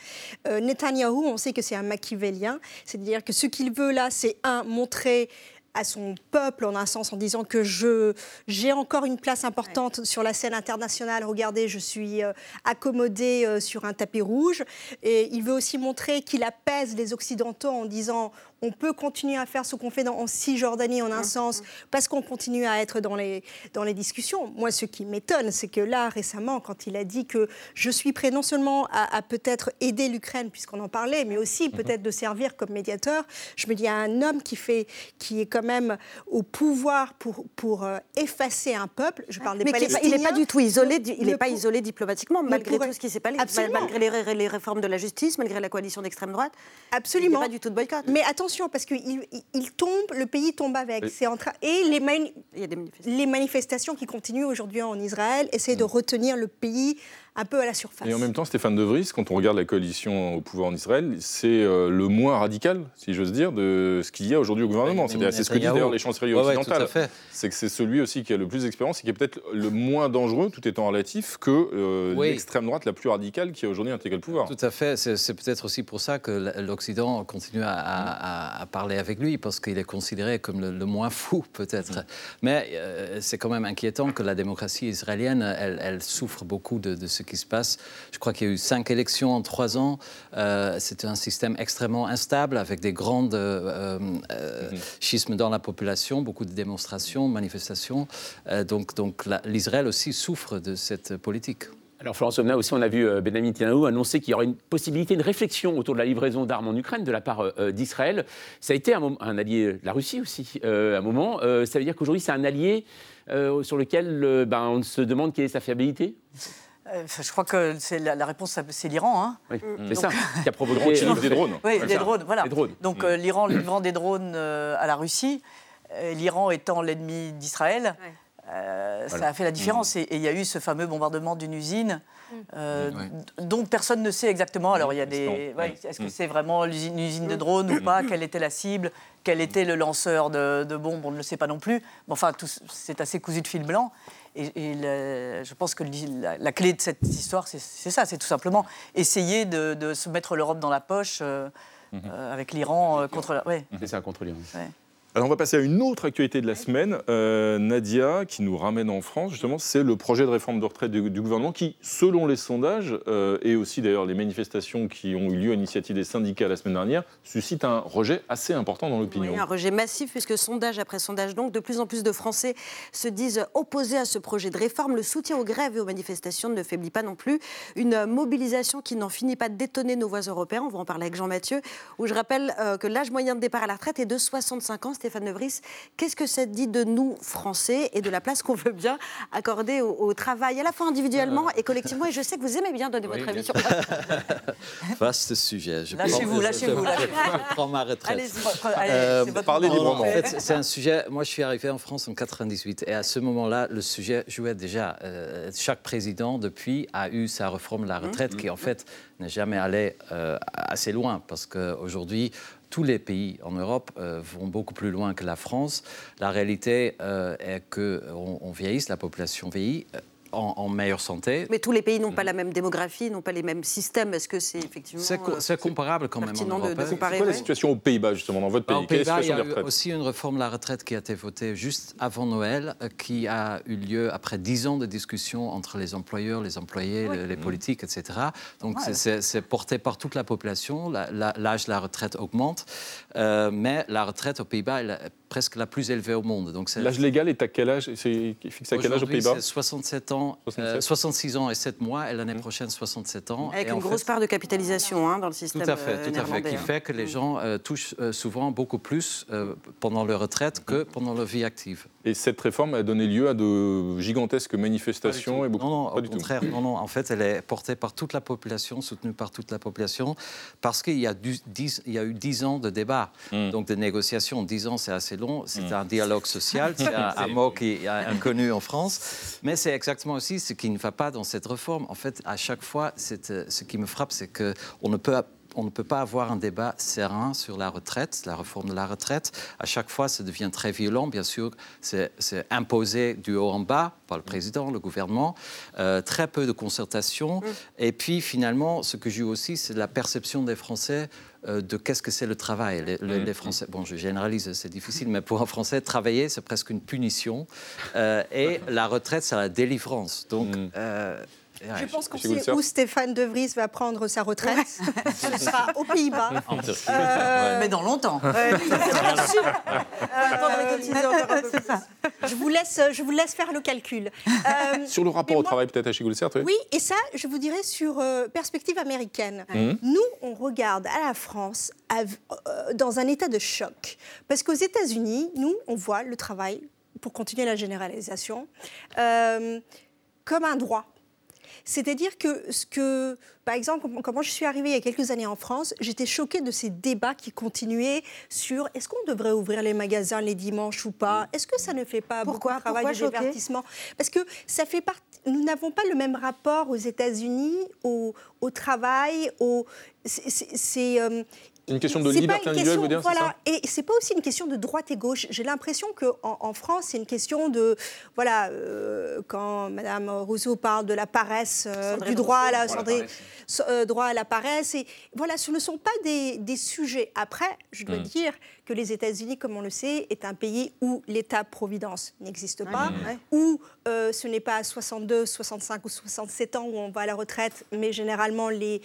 Euh, Netanyahou, on sait que c'est un machiavélien. C'est-à-dire que ce qu'il veut là, c'est un, montrer à son peuple en un sens en disant que je j'ai encore une place importante sur la scène internationale. Regardez, je suis euh, accommodé euh, sur un tapis rouge. Et il veut aussi montrer qu'il apaise les Occidentaux en disant on peut continuer à faire ce qu'on fait dans, en Cisjordanie en un mmh. sens, parce qu'on continue à être dans les, dans les discussions. Moi, ce qui m'étonne, c'est que là, récemment, quand il a dit que je suis prêt non seulement à, peut-être aider l'Ukraine, puisqu'on en parlait, mais aussi mmh. peut-être de servir comme médiateur, je me dis, il y a un homme qui, fait, qui est quand même au pouvoir pour, pour euh, effacer un peuple. Je parle des mais Palestiniens. Il n'est pas du tout isolé, il n'est pas isolé diplomatiquement, malgré tout ce qui s'est passé, malgré les, les, réformes de la justice, malgré la coalition d'extrême droite. Absolument. Il a pas du tout de boycott. Mais attention, parce qu'il il tombe, le pays tombe avec. C'est en train et les, Il y a des manifestations. les manifestations qui continuent aujourd'hui en Israël essaient de retenir le pays un peu à la surface. Et en même temps, Stéphane De Vries, quand on regarde la coalition au pouvoir en Israël, c'est euh, le moins radical, si j'ose dire, de ce qu'il y a aujourd'hui au gouvernement. c'est ce que disent d'ailleurs les chancelleries occidentales. c'est que c'est celui aussi qui a le plus d'expérience et qui est peut-être le moins dangereux, tout étant relatif, que euh, l'extrême droite la plus radicale qui a aujourd'hui intégré le pouvoir. Tout à fait. C'est peut-être aussi pour ça que l'Occident continue à, parler avec lui, parce qu'il est considéré comme le, moins fou, peut-être. Mm. Mais euh, c'est quand même inquiétant que la démocratie israélienne, elle, souffre beaucoup de, de ce ce qui se passe. Je crois qu'il y a eu cinq élections en trois ans. Euh, c'est un système extrêmement instable avec des grands euh, euh, schismes dans la population, beaucoup de démonstrations, manifestations. donc donc l'Israël aussi souffre de cette politique. Alors Florence Omna aussi, on a vu Benjamin Netanyahu annoncer qu'il y aurait une possibilité de réflexion autour de la livraison d'armes en Ukraine de la part d'Israël. Ça a été un, un, allié la Russie aussi, à un moment. ça veut dire qu'aujourd'hui, c'est un allié sur lequel ben, on se demande quelle est sa fiabilité? Euh, je crois que la, la, réponse, c'est l'Iran. Hein. Oui, mm. c'est ça qui a provoqué des drones. Oui, des drones, voilà. Donc mm. euh, l'Iran livrant des drones euh, à la Russie, l'Iran étant l'ennemi d'Israël, ça a fait la différence. Mm. Et il y a eu ce fameux bombardement d'une usine. dont personne ne sait exactement. Alors, il y a des. Est-ce que c'est vraiment une usine de drones ou pas? Quelle était la cible? Quel était le lanceur de, de bombes? On ne le sait pas non plus. Mais enfin, c'est assez cousu de fil blanc. Et, je pense que la, clé de cette histoire, c'est ça, c'est tout simplement essayer de, se mettre l'Europe dans la poche euh, mhm. euh, avec l'Iran euh, contre. C'est ça, contre l'Iran. Alors on va passer à une autre actualité de la semaine. Euh, Nadia, qui nous ramène en France, justement, c'est le projet de réforme de retraite du, gouvernement qui, selon les sondages, euh, et aussi d'ailleurs les manifestations qui ont eu lieu à l'initiative des syndicats la semaine dernière, suscite un rejet assez important dans l'opinion. Oui, un rejet massif, puisque sondage après sondage, donc, de plus en plus de Français se disent opposés à ce projet de réforme. Le soutien aux grèves et aux manifestations ne faiblit pas non plus. Une mobilisation qui n'en finit pas d'étonner nos voisins européens. On va en parler avec Jean Mathieu, où je rappelle euh, que l'âge moyen de départ à la retraite est de 65 ans. Stéphane De Vries, qu'est-ce que ça dit de nous, Français, et de la place qu'on veut bien accorder au, travail, à la fois individuellement et collectivement Et je sais que vous aimez bien donner votre avis sur ça. Vaste sujet. Lâchez-vous, lâchez-vous. Je prends ma retraite. Allez, euh, parlez librement. En fait, c'est un sujet. Moi, je suis arrivé en France en 98, et à ce moment-là, le sujet jouait déjà. Euh, chaque président depuis a eu sa réforme de la retraite, mmh. qui en fait n'est jamais allé euh, assez loin, parce qu'aujourd'hui, tous les pays en Europe euh, vont beaucoup plus loin que la France. La réalité euh, est qu'on on vieillisse, la population vieillit en, meilleure santé. Mais tous les pays n'ont pas la même démographie, n'ont pas les mêmes systèmes. Est-ce que c'est effectivement. C'est, comparable quand même. En Europe. De, c'est quoi la situation aux Pays-Bas, justement, dans votre pays Pays-Bas, il y a eu aussi une réforme de la retraite qui a été votée juste avant Noël, euh, qui a eu lieu après dix ans de discussions entre les employeurs, les employés, les, politiques, etc. Donc c'est, porté par toute la population. l'âge de la retraite augmente. Euh, mais la retraite aux Pays-Bas est presque la plus élevée au monde. Donc L'âge légal est à quel âge? C'est fixe à quel âge aux Pays-Bas? 67 ans, 66 euh, ans et 7 mois, et l'année mmh. prochaine 67 ans. Avec une grosse part de capitalisation hein, dans le système. Tout à fait, tout à fait, qui fait que les mmh. gens euh, touchent souvent beaucoup plus pendant leur retraite que pendant leur vie active. Et cette réforme a donné lieu à de gigantesques manifestations et beaucoup. Non, non, au contraire, non, non. En fait, elle est portée par toute la population, soutenue par toute la population, parce qu'il y, a il y a eu 10 ans de débat, mmh. donc de négociations. 10 ans, c'est assez long. C'est mmh. un dialogue social, c'est un, mot qui est inconnu en France. Mais c'est exactement aussi ce qui ne va pas dans cette réforme. En fait, à chaque fois, ce qui me frappe, c'est qu'on ne peut on ne peut pas avoir un débat serein sur la retraite, la réforme de la retraite. À chaque fois, ça devient très violent. Bien sûr, c'est imposé du haut en bas par le président, le gouvernement. Euh, très peu de concertation. Mm. Et puis, finalement, ce que j'ai aussi, c'est la perception des Français euh, de qu'est-ce que c'est le travail. Les, mm. Français, bon, je généralise, c'est difficile, mais pour un Français, travailler, c'est presque une punition. Euh, et la retraite, c'est la délivrance. Donc, mm. Je pense qu'on sait où Stéphane De Vries va prendre sa retraite. Ce sera aux Pays-Bas. Euh, mais dans longtemps. Euh, je, vous laisse, je vous laisse faire le calcul. Euh, sur le rapport au travail, peut-être, à Chigoulsert oui. oui, et ça, je vous dirais sur perspective américaine. Mmh. Nous, on regarde à la France dans un état de choc. Parce qu'aux États-Unis, nous, on voit le travail, pour continuer la généralisation, comme un droit c'est-à-dire que, ce que, par exemple, quand je suis arrivée il y a quelques années en France, j'étais choquée de ces débats qui continuaient sur est-ce qu'on devrait ouvrir les magasins les dimanches ou pas? Est-ce que ça ne fait pas Pourquoi? beaucoup de travail de divertissement? Parce que ça fait partie. Nous n'avons pas le même rapport aux États-Unis au, travail, au, c'est, euh, une question de liberté individuelle, vous dire, voilà, Et c'est pas aussi une question de droite et gauche. J'ai l'impression qu'en en, France, c'est une question de. Voilà, euh, quand Mme Rousseau parle de la paresse, euh, du droit à la, euh, droit à la paresse, et voilà, ce ne sont pas des, des sujets. Après, je dois hmm. dire que les États-Unis, comme on le sait, est un pays où l'État-providence n'existe pas, où ce n'est pas à 62, 65 ou 67 ans où on va à la retraite, mais généralement, les,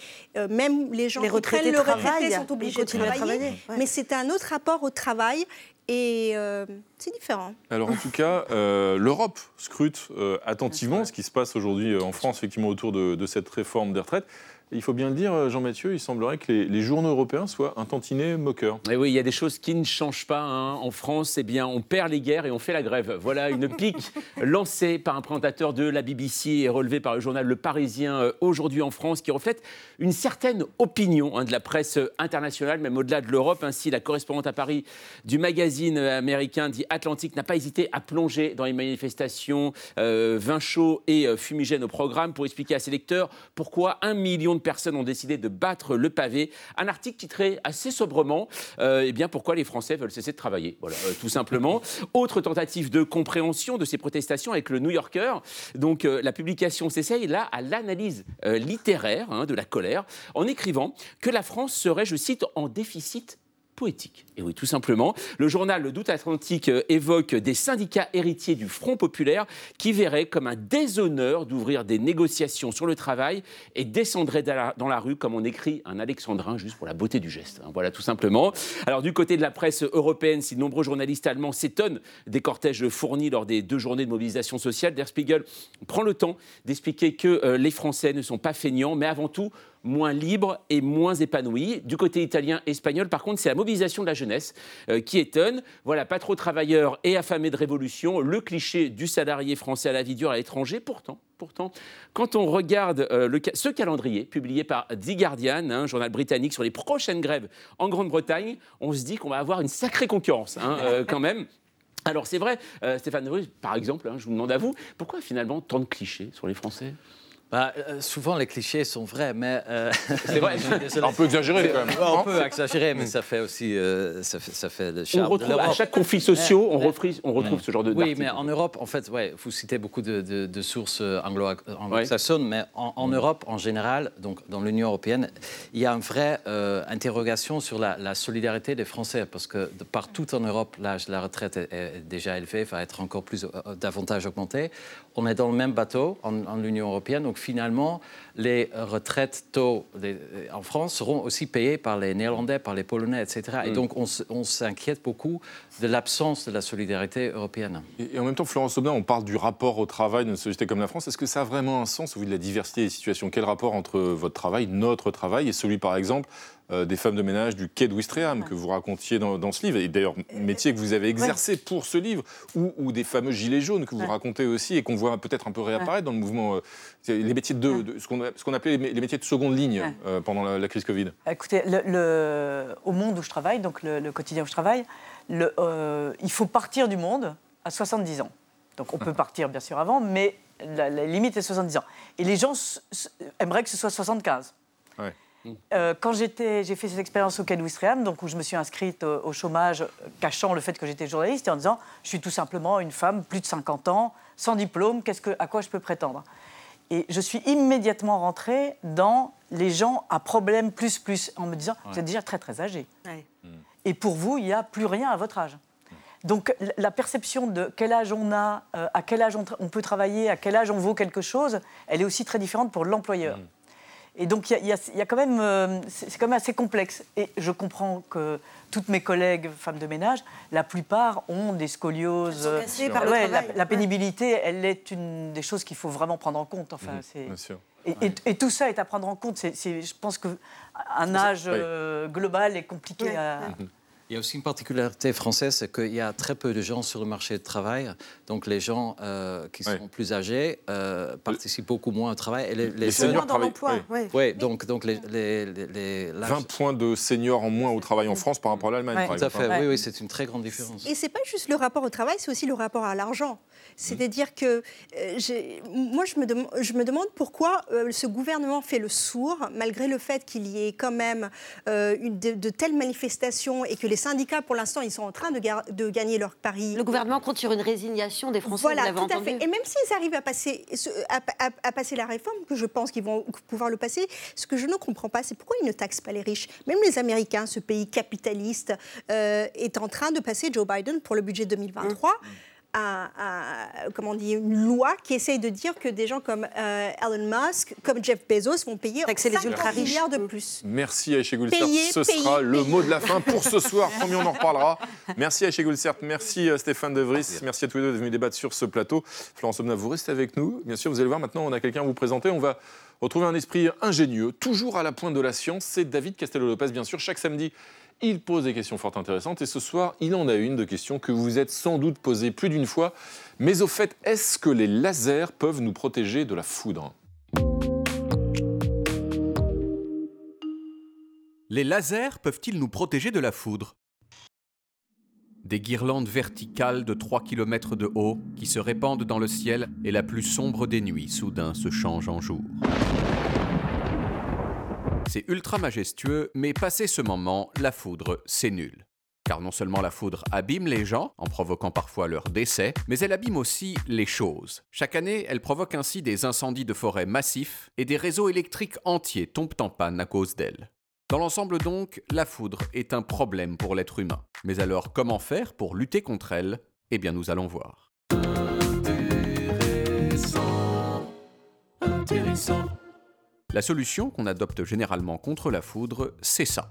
même les gens les qui prennent le retraité sont obligés travailler. Mais c'est un autre rapport au travail. Et euh, c'est différent. Alors en tout cas, euh, l'Europe scrute euh, attentivement ce qui se passe aujourd'hui en France, effectivement, autour de, de cette réforme des retraites il faut bien le dire, Jean-Mathieu, il semblerait que les, journaux européens soient un tantinet moqueur. Et oui, il y a des choses qui ne changent pas. Hein. En France, eh bien, on perd les guerres et on fait la grève. Voilà une pique lancée par un présentateur de la BBC et relevée par le journal Le Parisien aujourd'hui en France, qui reflète une certaine opinion hein, de la presse internationale, même au-delà de l'Europe. Ainsi, la correspondante à Paris du magazine américain dit Atlantique n'a pas hésité à plonger dans les manifestations, euh, vin chaud et fumigène au programme pour expliquer à ses lecteurs pourquoi un million de personnes ont décidé de battre le pavé. Un article titré assez sobrement euh, eh bien, Pourquoi les Français veulent cesser de travailler. Voilà, euh, tout simplement. Autre tentative de compréhension de ces protestations avec le New Yorker. Donc, euh, la publication s'essaye là à l'analyse littéraire hein, de la colère en écrivant que la France serait, je cite, en déficit poétique. Et oui, tout simplement. Le journal Le Doute Atlantique euh, évoque des syndicats héritiers du Front populaire qui verraient comme un déshonneur d'ouvrir des négociations sur le travail et descendraient dans la rue, comme on écrit un alexandrin, juste pour la beauté du geste. Hein. Voilà, tout simplement. Alors, du côté de la presse européenne, si de nombreux journalistes allemands s'étonnent des cortèges fournis lors des deux journées de mobilisation sociale, Der Spiegel prend le temps d'expliquer que euh, les Français ne sont pas feignants, mais avant tout moins libres et moins épanouis. Du côté italien et espagnol, par contre, c'est la mobilisation de la jeunesse euh, qui étonne. Voilà, pas trop travailleurs et affamés de révolution, le cliché du salarié français à la vie dure à l'étranger. Pourtant, pourtant, quand on regarde euh, le, ce calendrier publié par The Guardian, un journal britannique, sur les prochaines grèves en Grande-Bretagne, on se dit qu'on va avoir une sacrée concurrence hein, euh, quand même. Alors c'est vrai, Stéphane Ruiz, par exemple, hein, je vous demande à vous, pourquoi finalement tant de clichés sur les Français? Bah, euh, souvent, les clichés sont vrais, mais... Euh, c'est vrai, on peut exagérer quand même. on peut exagérer, mais ça fait aussi euh, ça, fait, ça fait le charme. On retrouve, à chaque conflit social, on, on retrouve ce genre de Oui, mais en Europe, en fait, ouais, vous citez beaucoup de, de, sources anglo-saxonnes, mais en, Europe, en général, donc dans l'Union européenne, il y a une vraie interrogation sur la, solidarité des Français, parce que partout en Europe, l'âge de la retraite est, déjà élevé, va être encore plus davantage augmenté. On est dans le même bateau en, en l'Union européenne, donc finalement, les retraites tôt en France seront aussi payées par les Néerlandais, par les Polonais, etc. Et mm. donc, on, s'inquiète beaucoup de l'absence de la solidarité européenne. Et, en même temps, Florence Aubin, on parle du rapport au travail d'une société comme la France. Est-ce que ça a vraiment un sens au vu de la diversité des situations? Quel rapport entre votre travail, notre travail, et celui, par exemple, des femmes de ménage du quai de Ouistreham que vous racontiez dans, ce livre, et d'ailleurs métier que vous avez exercé pour ce livre, ou, des fameux gilets jaunes que vous racontez aussi et qu'on voit peut-être un peu réapparaître dans le mouvement, euh, les métiers de, ce qu'on appelait les, métiers de seconde ligne euh, pendant la, crise Covid. Écoutez, le, au monde où je travaille, donc le, quotidien où je travaille, il faut partir du monde à 70 ans. Donc on peut partir bien sûr avant, mais la, limite est 70 ans. Et les gens aimeraient que ce soit 75. Euh, quand j'ai fait cette expérience au Quai donc où je me suis inscrite au, chômage, cachant le fait que j'étais journaliste et en disant je suis tout simplement une femme, plus de 50 ans, sans diplôme, que, à quoi je peux prétendre? Et je suis immédiatement rentrée dans les gens à problème plus plus, en me disant vous êtes déjà très très âgé. Et pour vous, il n'y a plus rien à votre âge. Donc la perception de quel âge on a, euh, à quel âge on, peut travailler, à quel âge on vaut quelque chose, elle est aussi très différente pour l'employeur. Mm. Et donc, il y, a quand même, euh, c'est quand même assez complexe. Et je comprends que toutes mes collègues femmes de ménage, la plupart ont des scolioses. Par le la, la, pénibilité, elle est une des choses qu'il faut vraiment prendre en compte. Enfin, mmh, Et, tout ça est à prendre en compte. je pense qu'un âge euh, global est compliqué à. Mmh. Il y a aussi une particularité française, c'est qu'il y a très peu de gens sur le marché du travail. Donc les gens euh, qui sont plus âgés euh, participent beaucoup moins au travail. Et les, les, seniors dans l'emploi. Oui. oui. donc, donc les, les, 20 points de seniors en moins au travail en France par rapport à l'Allemagne. Tout à fait, oui, oui c'est une très grande différence. Et c'est pas juste le rapport au travail, c'est aussi le rapport à l'argent. C'est-à-dire que euh, moi, je me, je me, demande pourquoi ce gouvernement fait le sourd, malgré le fait qu'il y ait quand même une, de, de, telles manifestations et que les les syndicats, pour l'instant, ils sont en train de, de, gagner leur pari. Le gouvernement compte sur une résignation des Français. Voilà, tout à fait. Et même s'ils arrivent à passer, à, passer la réforme, que je pense qu'ils vont pouvoir le passer, ce que je ne comprends pas, c'est pourquoi ils ne taxent pas les riches. Même les Américains, ce pays capitaliste, euh, est en train de passer Joe Biden pour le budget 2023 comment on dit, une loi qui essaye de dire que des gens comme euh, Elon Musk, comme Jeff Bezos vont payer 50 milliards de plus. Merci Aïché Goulsert. Ce sera le mot de la fin pour ce soir. Combien on en reparlera. Merci Aïché Goulsert. Merci euh, Stéphane De Vries. Merci à tous les deux d'être venus débattre sur ce plateau. Florence Omna, vous restez avec nous. Bien sûr, vous allez voir maintenant, on a quelqu'un à vous présenter. On va retrouver un esprit ingénieux, toujours à la pointe de la science. C'est David Castello-Lopez, bien sûr, chaque samedi il pose des questions fort intéressantes et ce soir, il en a une de questions que vous êtes sans doute posée plus d'une fois. Mais au fait, est-ce que les lasers peuvent nous protéger de la foudre? Les lasers peuvent-ils nous protéger de la foudre? Des guirlandes verticales de 3 km de haut qui se répandent dans le ciel et la plus sombre des nuits soudain se changent en jour. C'est ultra majestueux, mais passé ce moment, la foudre, c'est nul. Car non seulement la foudre abîme les gens, en provoquant parfois leur décès, mais elle abîme aussi les choses. Chaque année, elle provoque ainsi des incendies de forêt massifs et des réseaux électriques entiers tombent en panne à cause d'elle. Dans l'ensemble donc, la foudre est un problème pour l'être humain. Mais alors comment faire pour lutter contre elle? Eh bien nous allons voir. La solution qu'on adopte généralement contre la foudre, c'est ça.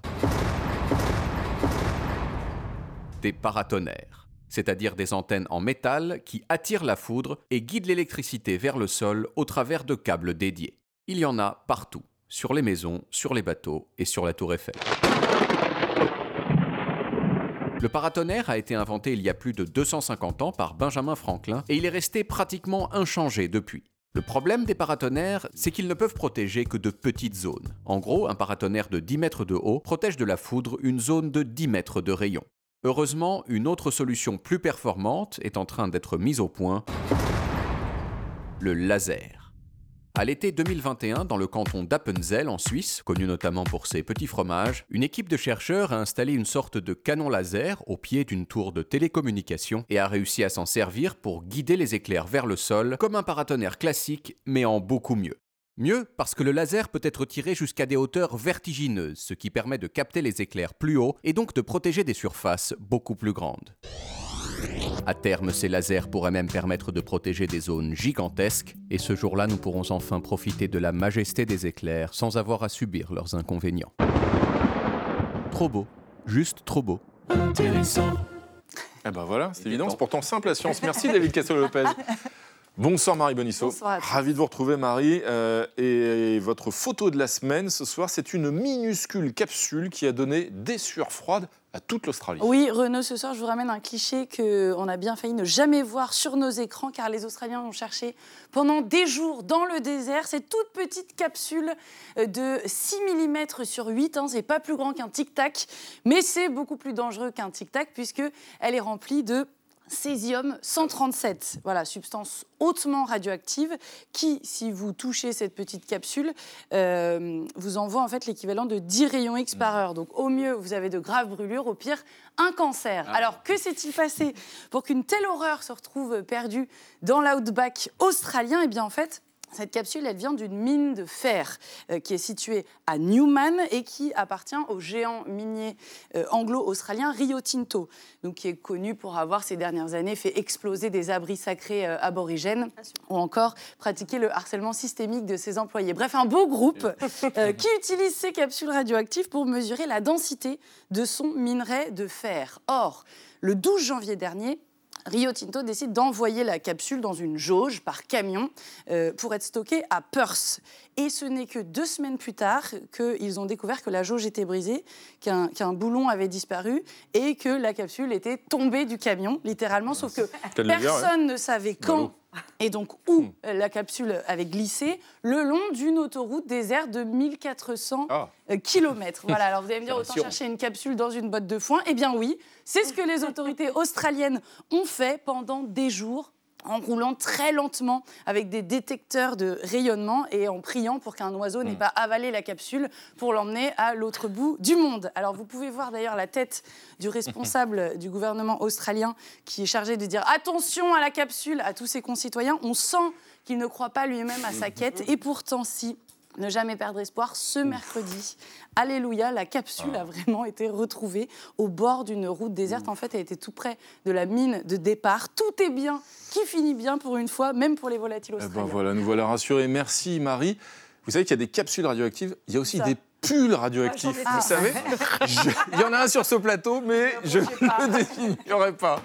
Des paratonnerres, c'est-à-dire des antennes en métal qui attirent la foudre et guident l'électricité vers le sol au travers de câbles dédiés. Il y en a partout, sur les maisons, sur les bateaux et sur la tour Eiffel. Le paratonnerre a été inventé il y a plus de 250 ans par Benjamin Franklin et il est resté pratiquement inchangé depuis. Le problème des paratonnerres, c'est qu'ils ne peuvent protéger que de petites zones. En gros, un paratonnerre de 10 mètres de haut protège de la foudre une zone de 10 mètres de rayon. Heureusement, une autre solution plus performante est en train d'être mise au point, le laser. À l'été 2021, dans le canton d'Appenzell en Suisse, connu notamment pour ses petits fromages, une équipe de chercheurs a installé une sorte de canon laser au pied d'une tour de télécommunication et a réussi à s'en servir pour guider les éclairs vers le sol comme un paratonnerre classique, mais en beaucoup mieux. Mieux parce que le laser peut être tiré jusqu'à des hauteurs vertigineuses, ce qui permet de capter les éclairs plus haut et donc de protéger des surfaces beaucoup plus grandes. À terme, ces lasers pourraient même permettre de protéger des zones gigantesques, et ce jour-là, nous pourrons enfin profiter de la majesté des éclairs sans avoir à subir leurs inconvénients. Trop beau, juste trop beau. Intéressant. Eh ben voilà, c'est évident, c'est pourtant simple la science. Merci David Cassel-Lopez. Bonsoir Marie Bonisso. Bonsoir Ravi de vous retrouver Marie. Euh, et votre photo de la semaine ce soir, c'est une minuscule capsule qui a donné des sueurs froides à toute l'Australie. Oui, Renaud, ce soir, je vous ramène un cliché qu'on a bien failli ne jamais voir sur nos écrans, car les Australiens ont cherché pendant des jours dans le désert cette toute petite capsule de 6 mm sur 8. Hein, c'est pas plus grand qu'un tic-tac, mais c'est beaucoup plus dangereux qu'un tic-tac, puisqu'elle est remplie de césium 137, voilà, substance hautement radioactive qui, si vous touchez cette petite capsule, euh, vous envoie en fait l'équivalent de 10 rayons X par heure. Donc au mieux, vous avez de graves brûlures, au pire, un cancer. Ah. Alors que s'est-il passé pour qu'une telle horreur se retrouve perdue dans l'outback australien? Eh bien en fait, cette capsule, elle vient d'une mine de fer euh, qui est située à Newman et qui appartient au géant minier euh, anglo-australien Rio Tinto, donc qui est connu pour avoir ces dernières années fait exploser des abris sacrés euh, aborigènes ou encore pratiquer le harcèlement systémique de ses employés. Bref, un beau groupe qui utilise ces capsules radioactives pour mesurer la densité de son minerai de fer. Or, le 12 janvier dernier, Rio Tinto décide d'envoyer la capsule dans une jauge par camion euh, pour être stockée à Perth. Et ce n'est que deux semaines plus tard qu'ils ont découvert que la jauge était brisée, qu'un boulon avait disparu et que la capsule était tombée du camion, littéralement, sauf que personne ne savait quand et donc où hmm. la capsule avait glissé le long d'une autoroute déserte de 1400 ah. euh, km. Voilà, alors vous allez me dire, autant chercher une capsule dans une botte de foin. Eh bien oui, c'est ce que les autorités australiennes ont fait pendant des jours en roulant très lentement avec des détecteurs de rayonnement et en priant pour qu'un oiseau n'ait hmm. pas avalé la capsule pour l'emmener à l'autre bout du monde. Alors vous pouvez voir d'ailleurs la tête du responsable du gouvernement australien qui est chargé de dire attention à la capsule à tous ses concitoyens. On sent qu'il ne croit pas lui-même à sa quête et pourtant si ne jamais perdre espoir. Ce mercredi, Alléluia, la capsule ah. a vraiment été retrouvée au bord d'une route déserte. En fait, elle était tout près de la mine de départ. Tout est bien, qui finit bien pour une fois, même pour les volatiles eh ben australiens. voilà, nous voilà rassurés. Merci Marie. Vous savez qu'il y a des capsules radioactives, il y a aussi des pull radioactif. vous savez Il y en a un sur ce plateau, mais je ne le définirai pas.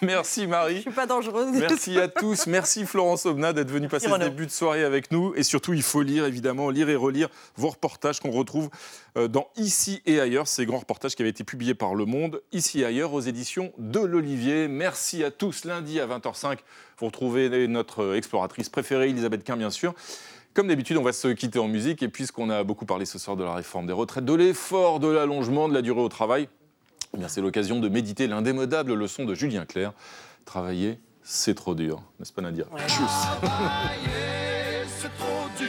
Merci Marie. Je suis pas dangereuse. Merci à tous. Merci Florence Obna d'être venue passer ce début de soirée avec nous. Et surtout, il faut lire, évidemment, lire et relire vos reportages qu'on retrouve euh, dans Ici et ailleurs, ces grands reportages qui avaient été publiés par Le Monde, Ici et ailleurs, aux éditions de l'Olivier. Merci à tous. Lundi à 20h05, vous retrouvez notre exploratrice préférée, Elisabeth Quint, bien sûr. Comme d'habitude, on va se quitter en musique et puisqu'on a beaucoup parlé ce soir de la réforme des retraites, de l'effort, de l'allongement de la durée au travail, eh c'est l'occasion de méditer l'indémodable leçon de Julien Clerc. Travailler, c'est trop dur, n'est-ce pas Nadia? Travailler, c'est trop dur.